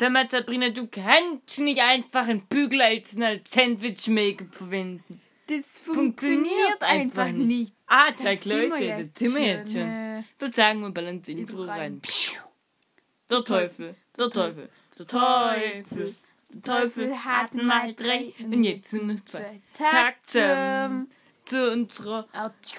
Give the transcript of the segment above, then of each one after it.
Sag mal, Sabrina, du kannst nicht einfach ein Bügeleisen als Sandwich-Maker verwenden. Das funktioniert, einfach nicht. Ah, drei sind wir Leute, jetzt da sind wir jetzt schon, äh, Ich würde sagen, wir ballern ins Intro rein. rein. Der Teufel, der Teufel, der Teufel, der Teufel hatten mal drei und jetzt sind noch zwei. Tag zum, zu unserer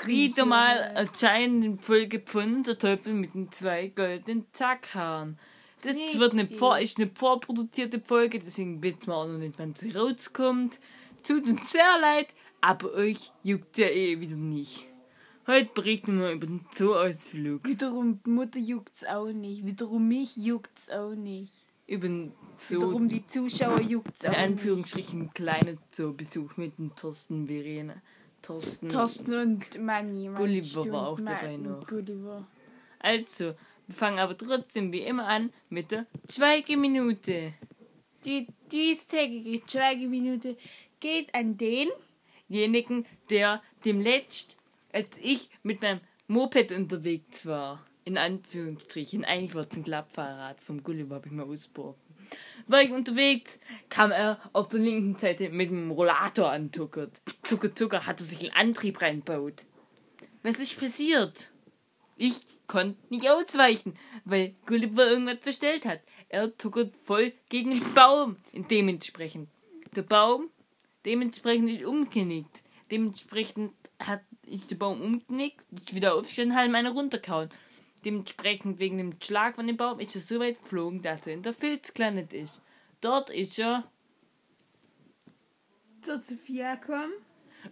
wieder mal erscheinenden Folge von Der Teufel mit den zwei goldenen Zackhaaren. Das wird eine Richtig. vor, ist eine vorproduzierte Folge, deswegen wissen wir auch noch nicht, wann sie rauskommt. Tut uns sehr leid, aber euch juckt ja eh wieder nicht. Heute berichten wir über den Zoo-Ausflug. Wiederum die Mutter juckt's auch nicht. Wiederum mich juckt's auch nicht. Über den Zoo, Wiederum die Zuschauer juckt's in auch nicht. Anführungsstrichen kleiner Zoo-Besuch mit dem Thorsten Verena. Thorsten. Thorsten und Manni. Gulliver war auch dabei noch. Gulliver. Also, wir fangen aber trotzdem wie immer an mit der Schweigeminute. Die diestägige Schweigeminute geht an den. Denjenigen, der dem letzt, als ich mit meinem Moped unterwegs war, in Anführungsstrichen, eigentlich war es ein Klappfahrrad vom Gulliver, habe ich mal ausgeborgen. War ich unterwegs, kam er auf der linken Seite mit dem Rollator antuckert. Zucker, Zucker, hat er sich einen Antrieb reinbaut. Was ist passiert? Ich konnte nicht ausweichen, weil Gulliver irgendwas verstellt hat. Er tuckert voll gegen den Baum. Dementsprechend. Der Baum, dementsprechend ist umgenickt. Dementsprechend hat ist der Baum umgenickt, ist wieder aufgestanden, hat meine runtergehauen. Dementsprechend wegen dem Schlag von dem Baum ist er so weit geflogen, dass er in der Filz gelandet ist. Dort ist er Zur Sophia kommen.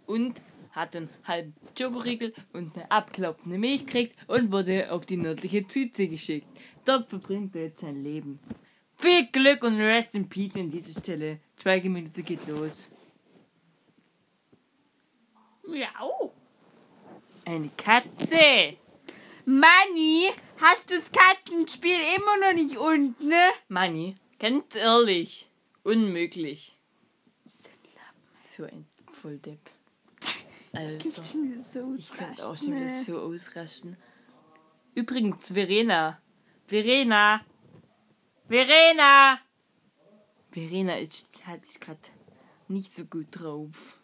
und hat einen halben Schokoriegel und eine abgelaufene Milch gekriegt und wurde auf die nördliche Südsee geschickt. Dort verbringt er jetzt sein Leben. Viel Glück und Rest in Peace an dieser Stelle. Schweigeminute geht los. Miau. Eine Katze! Manni, hast du das Kartenspiel immer noch nicht unten, ne? Manni, ganz ehrlich, unmöglich. So ein Volldepp. Alter. wieder so Ich könnte auch schon wieder ne? so ausrasten. Übrigens, Verena. Verena. Verena. Verena ist, hat sich gerade nicht so gut drauf.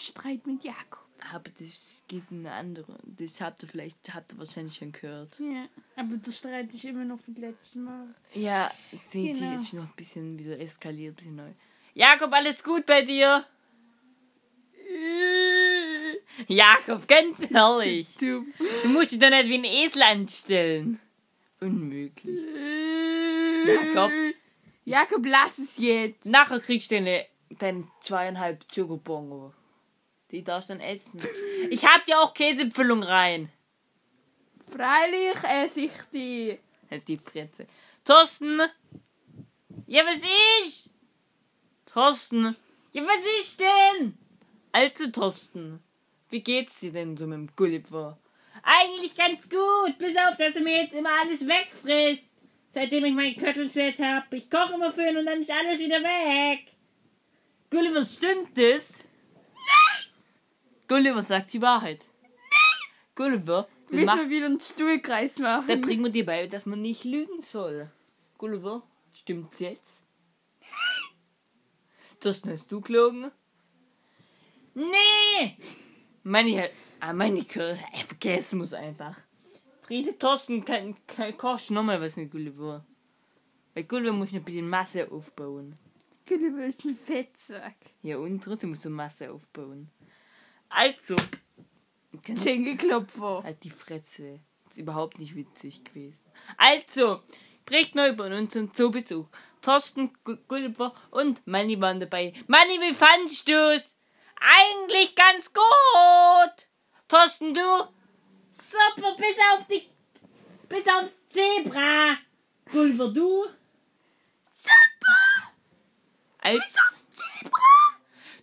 Streit mit Jakob. Aber das geht in eine andere. Das habt ihr vielleicht, habt ihr wahrscheinlich schon gehört. Ja, aber der Streit ist immer noch wie letztes Mal. Ja, die, Genau. die ist noch ein bisschen wieder eskaliert, ein bisschen neu. Jakob, alles gut bei dir? Jakob, ganz ehrlich. Du. Du musst dich doch nicht wie ein Esel anstellen. Unmöglich. Jakob, Jakob, lass es jetzt. nachher kriegst du deine, deine zweieinhalb Chocobongo. Die darfst du dann essen. Ich hab dir auch Käsefüllung rein. Freilich esse ich die. Halt die Fresse. Thorsten! Ja, was ist? Thorsten! Ja, was ist denn? Also, Thorsten, wie geht's dir denn so mit dem Gulliver? Eigentlich ganz gut, bis auf, dass er mir jetzt immer alles wegfrisst. Seitdem ich mein Köttelset hab. Ich koche immer für ihn und dann ist alles wieder weg. Gulliver, stimmt das? Nein! Gulliver sagt die Wahrheit. Nein! Gulliver, wir Müssen wir wieder einen Stuhlkreis machen. da bringen wir dir bei, dass man nicht lügen soll. Gulliver, stimmt's jetzt? Nein. Das hast du gelogen? Nee! Ah, Kirche, ey, vergessen muss einfach. Friede Thorsten kann, kann, kochst nochmal was mit Gulliver. Weil Gulliver muss noch ein bisschen Masse aufbauen. Gulliver ist ein Fettsack. Ja, und trotzdem musst du Masse aufbauen. Also, Schenkelklopfer. Halt die Fresse. Ist überhaupt nicht witzig gewesen. Also, spricht mal über unseren Zoobesuch. Thorsten, Gu- Gulliver und Manni waren dabei. Manni, wie fandst du's? Eigentlich ganz gut. Thorsten, du? Super, bis auf dich. Bis aufs Zebra. Gulliver, du? Super. Als, bis aufs Zebra.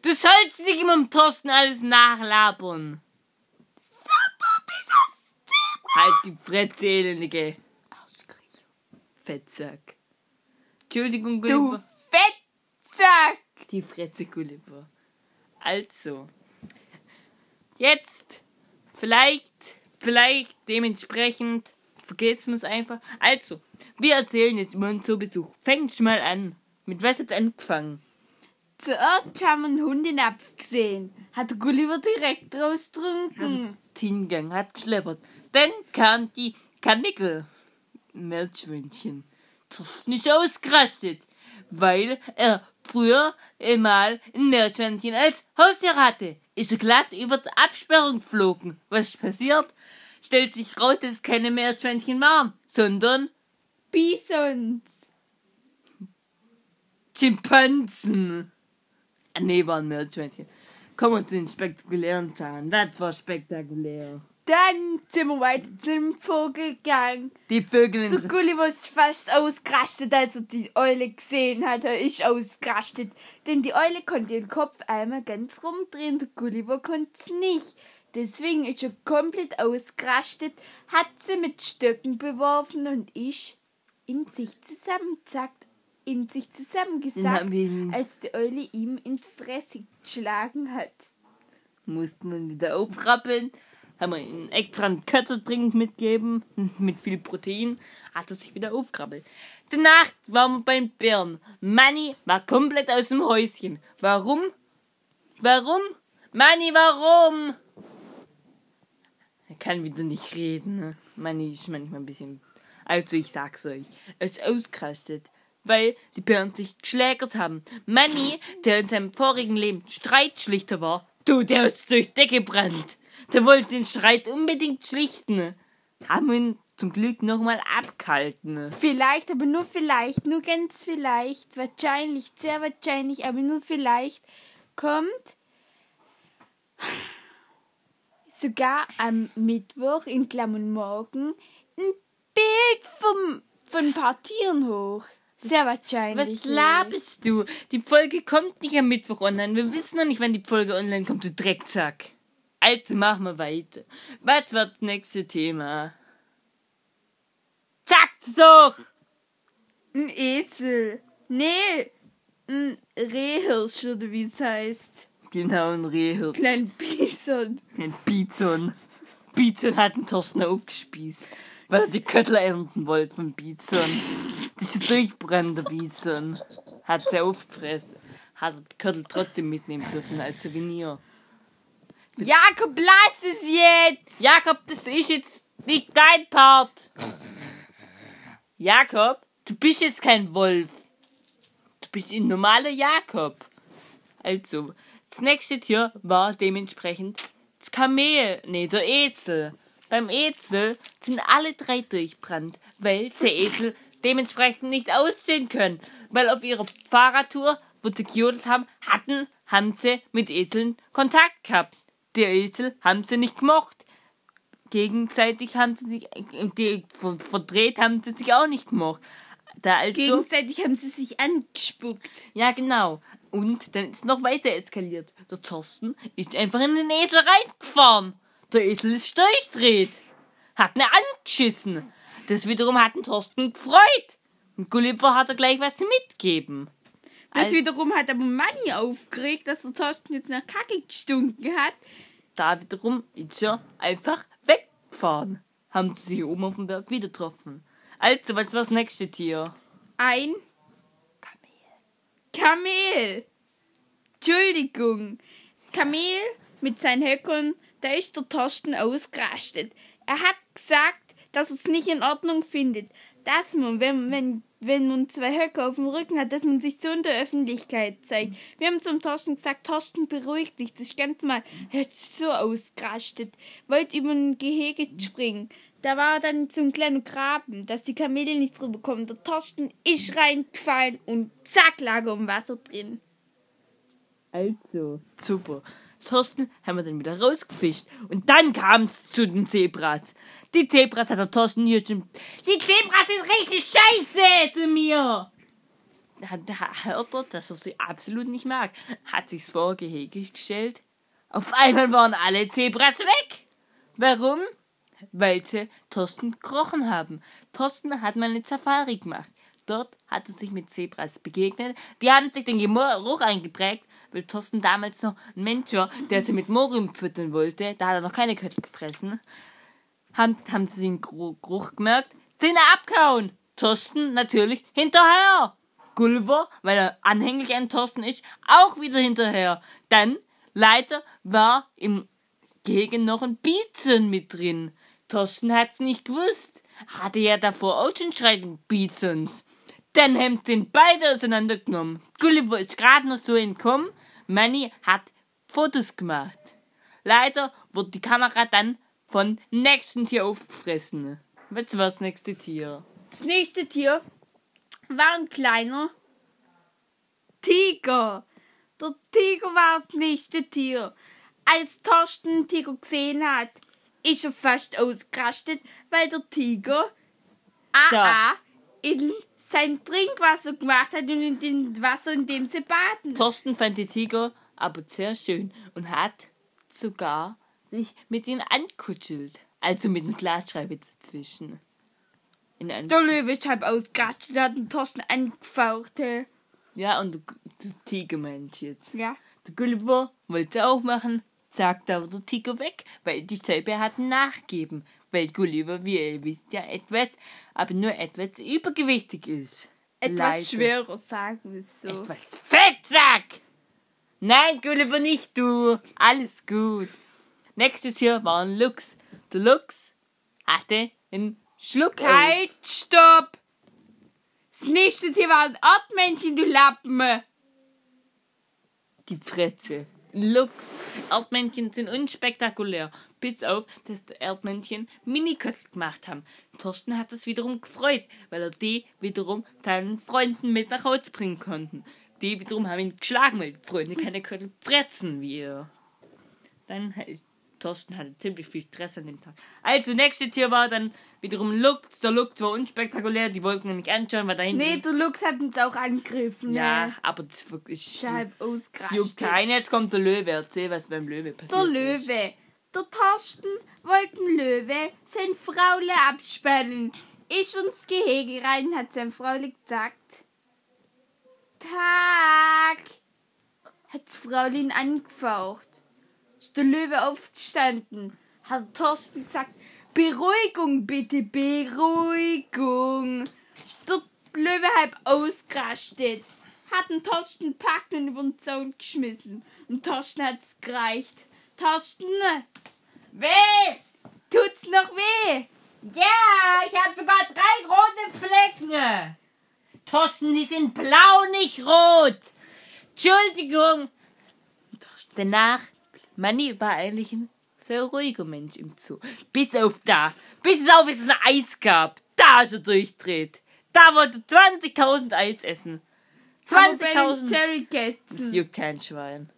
Du sollst nicht immer im Thorsten alles nachlabern. Halt die Fresse, elendige Fettsack. Entschuldigung, Du Gulliver. Fettsack. Die Fresse, Gulliver. Also. Jetzt. Vielleicht. Vielleicht dementsprechend vergessen wir es einfach. Also, wir erzählen jetzt über unseren Besuch. Fängt schon mal an. Mit was hat angefangen? Zuerst haben wir einen Hundenapf gesehen. Hat Gulliver direkt rausgetrunken. Hingang hat geschleppert. Dann kam die Kanickel. Ist ausgerastet, weil er früher mal ein Meerschweinchen als Haustier hatte. Ist er glatt über die Absperrung geflogen. Was ist passiert? Stellt sich raus, dass es keine Meerschweinchen waren, sondern Bisons. Schimpansen. Ah, nee, waren Meerschweinchen. Kommen wir zu den spektakulären Zahlen. Das war spektakulär. Dann sind wir weiter zum Vogel gegangen. Die Vögel in Gulliver ist fast ausgerastet, als er die Eule gesehen hat. Er ist ausgerastet. Denn die Eule konnte den Kopf einmal ganz rumdrehen, der Gulliver konnte es nicht. Deswegen ist er komplett ausgerastet, hat sie mit Stöcken beworfen und ist in sich zusammenzackt, in sich zusammengesackt, als die Eule ihm in die Fresse geschlagen hat. musste man wieder aufrappeln. Haben wir ihm extra einen Köttertrink mitgeben, mit viel Protein. Hat er sich wieder aufkrabbelt. Danach waren wir beim Bären. Manni war komplett aus dem Häuschen. Warum? Warum? Manni, warum? Er kann wieder nicht reden. Ne? Manni ist manchmal ein bisschen. Also ich sag's euch. Er ist ausgerastet. Weil die Bären sich geschlägert haben. Manni, der in seinem vorigen Leben Streitschlichter war, du, der ist durch Decke gebrannt. Der wollte den Streit unbedingt schlichten. Haben ihn zum Glück nochmal abgehalten. Vielleicht, aber nur vielleicht, nur ganz vielleicht, wahrscheinlich, sehr wahrscheinlich, aber nur vielleicht, kommt sogar am Mittwoch in Klammern morgen ein Bild vom, von ein paar Tieren hoch. Sehr wahrscheinlich. Was laberst du? Die Folge kommt nicht am Mittwoch online. Wir wissen noch nicht, wann die Folge online kommt, du Drecksack. Also machen wir weiter. Was wird das nächste Thema? Sag's doch! Ein Esel. Nee, ein Rehhirsch oder wie es heißt. Genau, ein Rehhirt. Klein Bison. Ein Bizon. Bizon hat einen Thorsten aufgespießt, weil er die Köttel ernten wollte von Bizon. Das ist ein durchbrennender Bizon. Hat sie aufgefressen. Hat die Köttel trotzdem mitnehmen dürfen als Souvenir. Jakob, lass es jetzt! Jakob, das ist jetzt nicht dein Part. Jakob, du bist jetzt kein Wolf. Du bist ein normaler Jakob. Also, das nächste Tier war dementsprechend das Kamel, nee, der Esel. Beim Esel sind alle drei durchbrannt, weil der Esel dementsprechend nicht ausstehen können. Weil auf ihrer Fahrradtour, wo sie gejodelt haben, hatten, haben sie mit Eseln Kontakt gehabt. Der Esel haben sie nicht gemocht gegenseitig haben sie sich, äh, die, ver- verdreht haben sie sich auch nicht gemocht. Da also, Gegenseitig haben sie sich angespuckt. ja genau. Und dann ist noch weiter eskaliert. Der Thorsten ist einfach in den Esel reingefahren. Der Esel ist durchdreht. Hat ne angeschissen. Das wiederum hat den Thorsten gefreut. Und Gulliver hat er gleich was mitgeben. Das Also- wiederum hat aber Manni aufgeregt, dass der Thorsten jetzt nach Kacke gestunken hat. Da wiederum ist er einfach weggefahren. Haben sie sich oben auf dem Berg wieder getroffen. Also, was war das nächste Tier? Ein Kamel. Entschuldigung. Das Kamel mit seinen Höckern, da ist der Thorsten ausgerastet. Er hat gesagt, dass er es nicht in Ordnung findet, dass man, wenn, wenn, wenn man zwei Höcker auf dem Rücken hat, dass man sich so in der Öffentlichkeit zeigt. Wir haben zum Thorsten gesagt, Thorsten, beruhig dich, das ist ganz mal, er hat so ausgerastet, wollte über ein Gehege springen. Da war dann so ein kleiner Graben, dass die Kamele nicht drüber kommen. Der Thorsten ist reingefallen und zack lag er im Wasser drin. Also, super. Thorsten haben wir dann wieder rausgefischt. Und dann kam's zu den Zebras. Die Zebras hat der Thorsten hier schon. Die Zebras sind richtig scheiße zu mir! Hat, ha- hört er, dass er sie absolut nicht mag. Hat sich's vor Gehege gestellt. Auf einmal waren alle Zebras weg. Warum? Weil sie Thorsten gekrochen haben. Thorsten hat mal eine Safari gemacht. Dort hat er sich mit Zebras begegnet. Die haben sich den Geruch eingeprägt, weil Thorsten damals noch ein Mensch war, der sie mit Morium füttern wollte. Da hat er noch keine Köttel gefressen. haben, haben sie den Geruch gemerkt, Zähne abkauen. Thorsten natürlich hinterher. Gulliver, weil er anhänglich an Thorsten ist, auch wieder hinterher. Dann, leider, war im Gehege noch ein Biezen mit drin. Thorsten hat's nicht gewusst. Hatte ja davor auch schon schreien Bizens. Dann haben sie beide auseinandergenommen. Gulliver ist gerade noch so entkommen. Manny hat Fotos gemacht. Leider wurde die Kamera dann von nächsten Tier aufgefressen. Was war das nächste Tier? Das nächste Tier war ein kleiner Tiger. Der Tiger war das nächste Tier. Als Torsten den Tiger gesehen hat, ist er fast ausgerastet, weil der Tiger AA in sein Trinkwasser gemacht hat und in dem Wasser, in dem sie baden. Thorsten fand die Tiger aber sehr schön und hat sogar sich mit ihnen ankuschelt. Also mit einem Glasschreiber dazwischen. der Löwe ist halb ausgerastet, hat den Thorsten angefaucht. Ja, und der, der Tigermensch jetzt. Ja. Der Gulliver wollte es auch machen, sagte aber der Tiger weg, weil die Scheibe hat nachgeben, weil Gulliver, wie ihr wisst, ja etwas, aber nur etwas übergewichtig ist. Etwas Leider. schwerer, sagen wir so. Etwas Fettsack! Nein, Gulliver, nicht du. Alles gut. Nächstes hier war ein Luchs. Der Luchs hatte einen Schluck Halt, stopp! Das nächste Tier war ein Erdmännchen, du Lappen. Die Fresse. Luchs. Erdmännchen sind unspektakulär. Bis auf, dass die Erdmännchen Miniköttel gemacht haben. Thorsten hat das wiederum gefreut, weil er die wiederum seinen Freunden mit nach Hause bringen konnten. Die wiederum haben ihn geschlagen, weil die Freunde keine Köttel fressen wie er. Dann Thorsten hatte ziemlich viel Stress an dem Tag. Also, nächste Tier war dann wiederum Lux. Der Lux war unspektakulär, die wollten ihn nicht anschauen, weil dahinten. Nee, der Lux hat uns auch angegriffen. Ja, ne? aber das ist wirklich. Scheibe ausgerastet. juckt keinen. Jetzt kommt der Löwe. Erzähl, was beim Löwe passiert. Der Löwe. Ist. Der Thorsten wollte dem Löwe sein Fraule abspannen. Ist ins Gehege rein, hat sein Fraule gesagt. Tag! Hat das Fraulin angefaucht ist der Löwe aufgestanden, hat Thorsten gesagt, Beruhigung bitte, Beruhigung. Ist der Löwe halb ausgerastet, hat den Thorsten packt und über den Zaun geschmissen. Und Thorsten hat's gereicht. Thorsten! Was? Tut's noch weh? Ja, ich hab sogar drei rote Flecken. Thorsten, die sind blau, nicht rot. Entschuldigung. Danach Manny war eigentlich ein sehr ruhiger Mensch im Zoo. Bis auf da. Bis auf es ein Eis gab. Da ist er durchdreht. Da wollte 20.000 Eis essen. 20.000. Das juckt kein Schwein.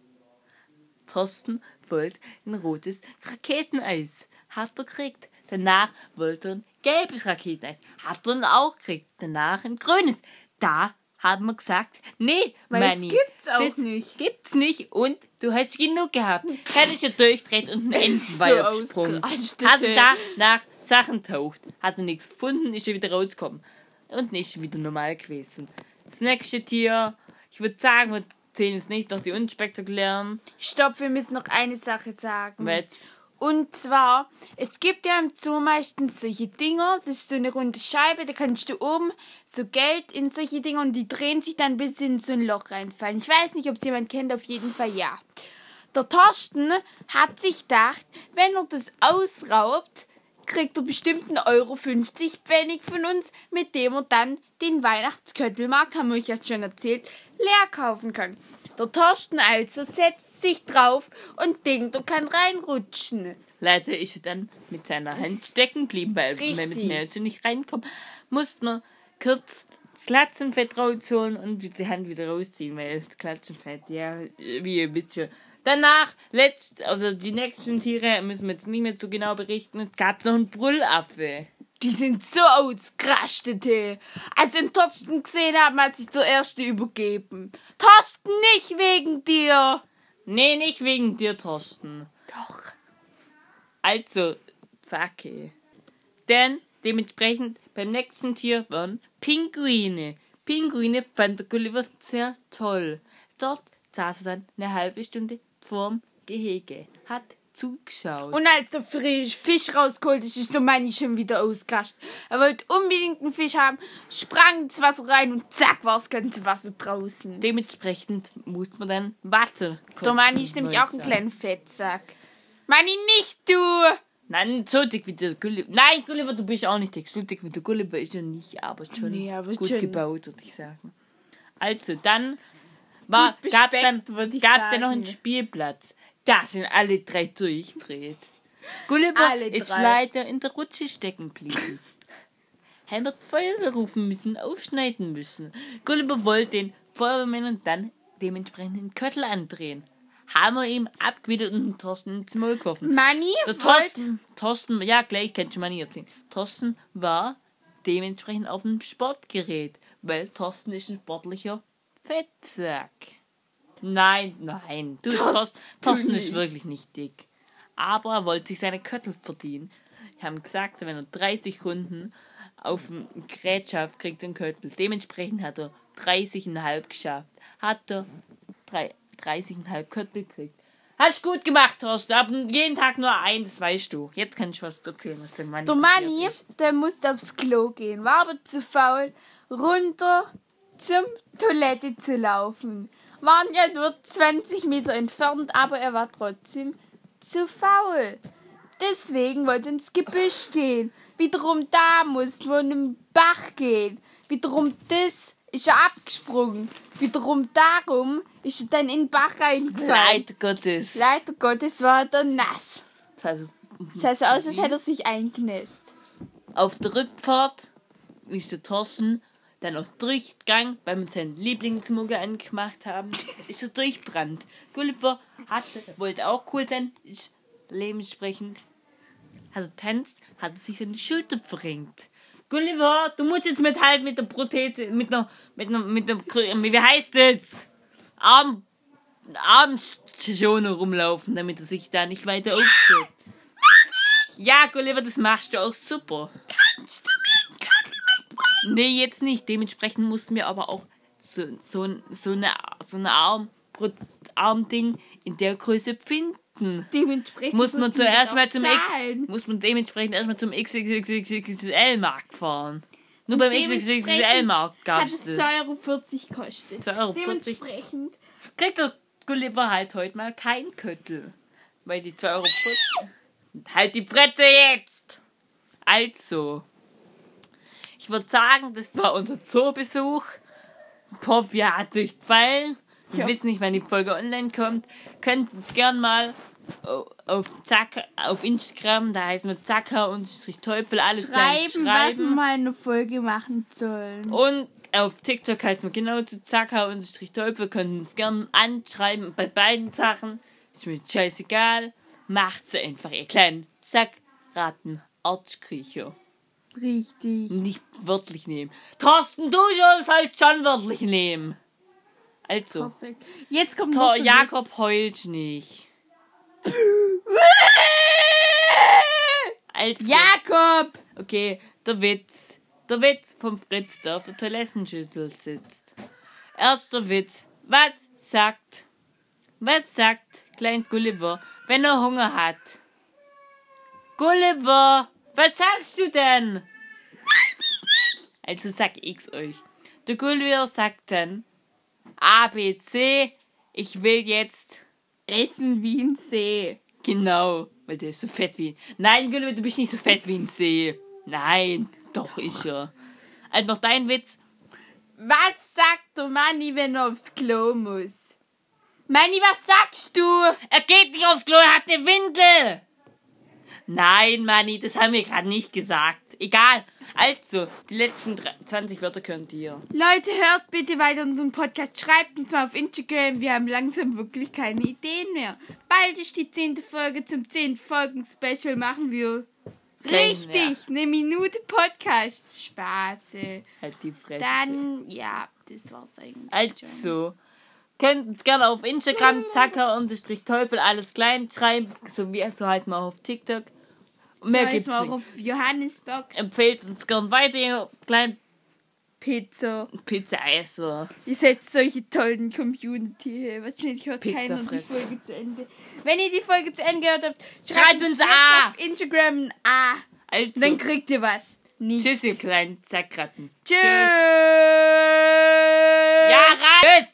Thorsten wollte ein rotes Raketeneis. Hat er gekriegt. Danach wollte er ein gelbes Raketeneis. Hat er auch gekriegt. Danach ein grünes. Da haben wir gesagt, nee, Weil Manni, das gibt's auch das nicht. Gibt's nicht und du hast genug gehabt. Hätte ich ja durchdreht und ein Entenweiher so gesprungen. Hat da nach Sachen taucht, hat er nichts gefunden, ist er wieder rausgekommen und nicht wieder normal gewesen. Das nächste Tier, ich würde sagen, zählen es nicht durch die unspektakulären. Stopp, wir müssen noch eine Sache sagen. Was? Und zwar, es gibt ja im Zoo meistens solche Dinger, das ist so eine runde Scheibe, da kannst du oben so Geld in solche Dinger und die drehen sich dann bis in so ein Loch reinfallen. Ich weiß nicht, ob es jemand kennt, auf jeden Fall ja. Der Torsten hat sich gedacht, wenn er das ausraubt, kriegt er bestimmt einen Euro 50 Pfennig von uns, mit dem er dann den Weihnachtsköttelmarkt, haben wir euch ja schon erzählt, leer kaufen kann. Der Torsten also setzt sich drauf und denkt, er kann reinrutschen. Leider ist er dann mit seiner Hand stecken geblieben, weil Richtig. man mit Nelson nicht reinkommt. Musste man kurz das Klatzenfett rausholen und die Hand wieder rausziehen, weil das Klatzenfett, ja, wie ihr wisst schon. Danach, letzt, also die nächsten Tiere müssen wir jetzt nicht mehr so genau berichten. Noch einen Brüllaffe. Die sind so ausgerastet, hey. Als den Thorsten gesehen haben, hat sich der Erste übergeben. Thorsten, nicht wegen dir! Nee, nicht wegen dir, Thorsten. Doch. Also, Facke. Denn dementsprechend beim nächsten Tier waren Pinguine. Pinguine fand der Gulliver sehr toll. Dort saß er dann eine halbe Stunde vorm Gehege, hat zugeschaut. Und als der frisch Fisch rausgeholt ist, ist der Manni schon wieder ausgerastet. Er wollte unbedingt einen Fisch haben, sprang ins Wasser rein und zack war das ganze Wasser draußen. Dementsprechend muss man dann Wasser kochen. Der Manni ist nämlich auch ein Leute. kleiner Fettsack. Manni, nicht du! Nein, so dick wie der Gulliver. Nein, Gulliver, du bist auch nicht dick. So dick wie der Gulliver ist er nicht, aber schon Nee, aber gut schon- gebaut, würde ich sagen. Also, dann war, gab's bespeckt, dann, gab's dann noch einen. Spielplatz. Da sind alle drei durchdreht. Gulliver Alle ist drei. leider in der Rutsche stecken geblieben. Er wird Feuerwehr rufen müssen, aufschneiden müssen. Gulliver wollte den Feuerwehrmännern dann dementsprechend den Köttel andrehen. Haben wir ihm abgewidert und den Thorsten ins Maul geworfen. Manni Der. Thorsten, Thorsten, ja gleich, kann ich mal nicht erzählen. Thorsten war dementsprechend auf dem Sportgerät, weil Thorsten ist ein sportlicher Fettsack. Nein, nein, du, Thorsten ist wirklich nicht dick. Aber er wollte sich seine Köttel verdienen. Die haben gesagt, wenn er 30 Sekunden auf dem Gerät schafft, kriegt er einen Köttel. Dementsprechend hat er 30,5 geschafft. Hat er drei- 30,5 Köttel gekriegt. Hast gut gemacht, Thorsten. Aber jeden Tag nur eins, weißt du. Jetzt kann ich was erzählen, was dem Mann Der Manni, der musste aufs Klo gehen, war aber zu faul, runter zum Toilette zu laufen. Waren ja nur 20 Meter entfernt, aber er war trotzdem zu faul. Deswegen wollte er ins Gebüsch gehen. Wiederum da mussten wir in den Bach gehen. Wiederum das ist er abgesprungen. Wiederum darum ist er dann in den Bach reingefallen. Leid Gottes. Leider Gottes war er dann nass. Das sah aus, als hätte er sich eingenässt. auf der Rückfahrt ist der Thorsten dann auf Durchgang, weil wir seinen Lieblingsmucke angemacht haben, ist er durchbrannt. Gulliver hatte, wollte auch cool sein, ist dementsprechend, hat er tanzt, hat er sich die Schulter verrenkt. Gulliver, du musst jetzt mithalten mit der Prothese, mit einer, mit einer, mit einer, wie heißt das? Arm, Armschoner rumlaufen, damit er sich da nicht weiter aufstellt. Ja, Gulliver, das machst du auch super. Kannst du mir einen Köttel mitbringen? Nee, jetzt nicht. Dementsprechend mussten wir aber auch so, so, ein- so eine, so eine Arm, Armding in der Größe finden. Dementsprechend Muss man zuerst mal zum X, muss man dementsprechend erstmal zum XXXXL-Markt fahren. Nur beim XXXL-Markt gab es hat es das. 2,40 Euro gekostet. 2,40 Euro. Dementsprechend Kriegt der Gulliver halt heute mal kein Köttel. Weil die 2,40 Euro. Halt die Fresse jetzt! Also. Ich würde sagen, das war unser Zoobesuch. Ich hoffe, ihr hat euch gefallen. Wir Ja. wissen nicht, wann die Folge online kommt. Könnt gern mal au- auf Zack, auf Instagram, da heißen wir Zacker und Teufel, alles klein schreiben, was wir mal in der Folge machen sollen. und auf TikTok heißt man genau zu Zacker und Teufel, können uns gerne anschreiben bei beiden Sachen. Ist mir scheißegal. Macht sie einfach, ihr kleinen Zack, Ratten, Arschkriecher. Richtig. Nicht wörtlich nehmen. Thorsten, du sollst halt schon wörtlich nehmen. Also, Perfekt. Jetzt kommt Tor Jakob heult nicht. Also, Jakob! Okay, der Witz. Der Witz vom Fritz, der auf der Toilettenschüssel sitzt. Erster Witz. Was sagt, was sagt Klein Gulliver, wenn er Hunger hat? Gulliver, was sagst du denn? Also sag ich's euch. Der Gulliver sagt dann, A, B, C, ich will jetzt Essen wie ein See. Genau, weil der ist so fett wie. Nein, Gulliver, du bist nicht so fett wie ein See. Nein, doch ist er. Also noch dein Witz. Was sagt der Manni, wenn er aufs Klo muss? Manni, was sagst du? Er geht nicht aufs Klo, er hat eine Windel. Nein, Manni, das haben wir gerade nicht gesagt. Egal. Also, die letzten drei- 20 Wörter könnt ihr. Leute, hört bitte weiter unseren Podcast. Schreibt uns mal auf Instagram. Wir haben langsam wirklich keine Ideen mehr. Bald ist die zehnte Folge zum 10 Folgen Special. Machen wir richtig eine Minute Podcast. Spaß. Halt die Fresse. Dann, ja, das war's eigentlich. schon. Also, könnt uns gerne auf Instagram, Zacker, unterstrich Teufel, alles klein schreiben. So wie so heißen wir auch auf TikTok. Mehr gibt's wir nicht. auf Johannesburg. empfehlt uns gern weiter, ihr kleinen Pizza. Pizzaesser. Ihr seid solche tollen Community. Wahrscheinlich hört keiner die Pizzafritz. Folge zu Ende. Wenn ihr die Folge zu Ende gehört habt, Schreibt uns jetzt A. auf Instagram ein A. Also, Dann kriegt ihr was. Nicht. tschüss, ihr kleinen Zackratten. Tschüss. Ja, Tschüss.